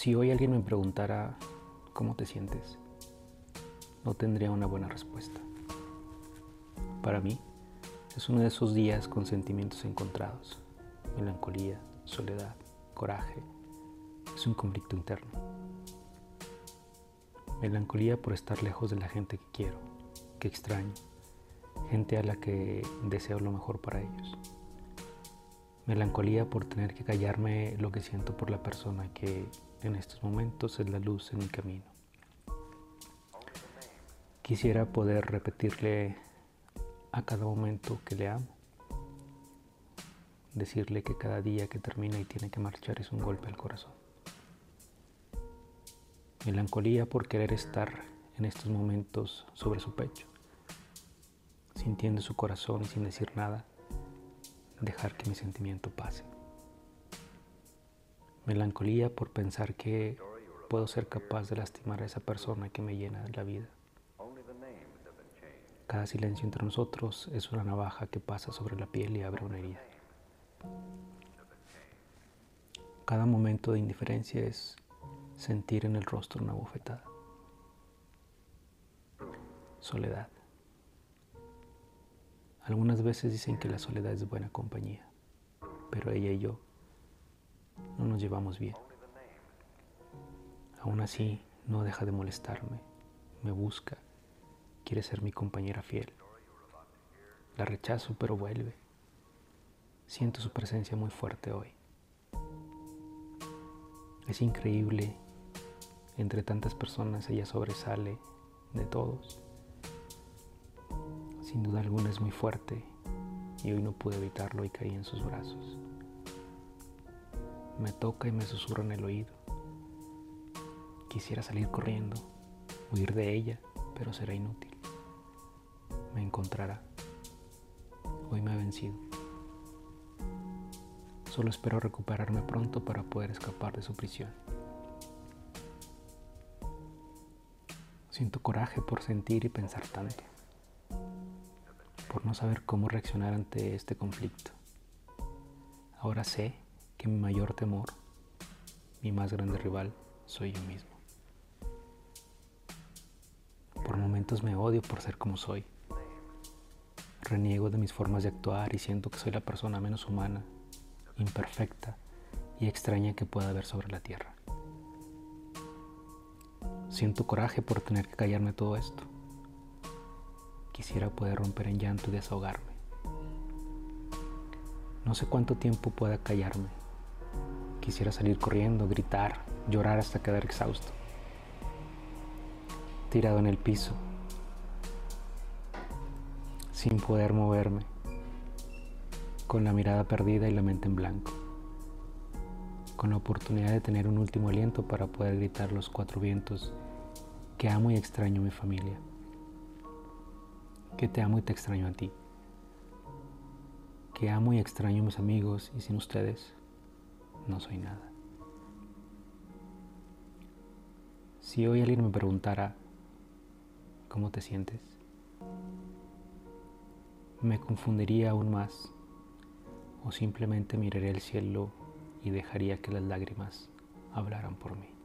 Si hoy alguien me preguntara cómo te sientes, no tendría una buena respuesta. Para mí, es uno de esos días con sentimientos encontrados, melancolía, soledad, coraje. Es un conflicto interno. Melancolía por estar lejos de la gente que quiero, que extraño, gente a la que deseo lo mejor para ellos. Melancolía por tener que callarme lo que siento por la persona que en estos momentos es la luz en mi camino. Quisiera poder repetirle a cada momento que le amo. Decirle que cada día que termina y tiene que marchar es un golpe al corazón. Melancolía por querer estar en estos momentos sobre su pecho, sintiendo su corazón y sin decir nada, dejar que mi sentimiento pase. Melancolía por pensar que puedo ser capaz de lastimar a esa persona que me llena la vida. Cada silencio entre nosotros es una navaja que pasa sobre la piel y abre una herida. Cada momento de indiferencia es sentir en el rostro una bofetada. Soledad. Algunas veces dicen que la soledad es buena compañía, pero ella y yo no nos llevamos bien. Aún así, no deja de molestarme, me busca, quiere ser mi compañera fiel. La rechazo, pero vuelve. Siento su presencia muy fuerte hoy. Es increíble, entre tantas personas ella sobresale de todos. Sin duda alguna es muy fuerte y hoy no pude evitarlo y caí en sus brazos me toca y me susurra en el oído. Quisiera salir corriendo, huir de ella, pero será inútil. Me encontrará. Hoy me ha vencido. Solo espero recuperarme pronto para poder escapar de su prisión. Siento coraje por sentir y pensar tanto, por no saber cómo reaccionar ante este conflicto. Ahora sé que mi mayor temor, mi más grande rival, soy yo mismo. Por momentos me odio por ser como soy. Reniego de mis formas de actuar y siento que soy la persona menos humana, imperfecta y extraña que pueda haber sobre la tierra. Siento coraje por tener que callarme todo esto. Quisiera poder romper en llanto y desahogarme. No sé cuánto tiempo pueda callarme, Quisiera salir corriendo, gritar, llorar hasta quedar exhausto. Tirado en el piso, sin poder moverme, con la mirada perdida y la mente en blanco, con la oportunidad de tener un último aliento para poder gritar los cuatro vientos que amo y extraño a mi familia, que te amo y te extraño a ti, que amo y extraño a mis amigos y sin ustedes no soy nada. Si hoy alguien me preguntara, ¿cómo te sientes? Me confundiría aún más o simplemente miraría el cielo y dejaría que las lágrimas hablaran por mí.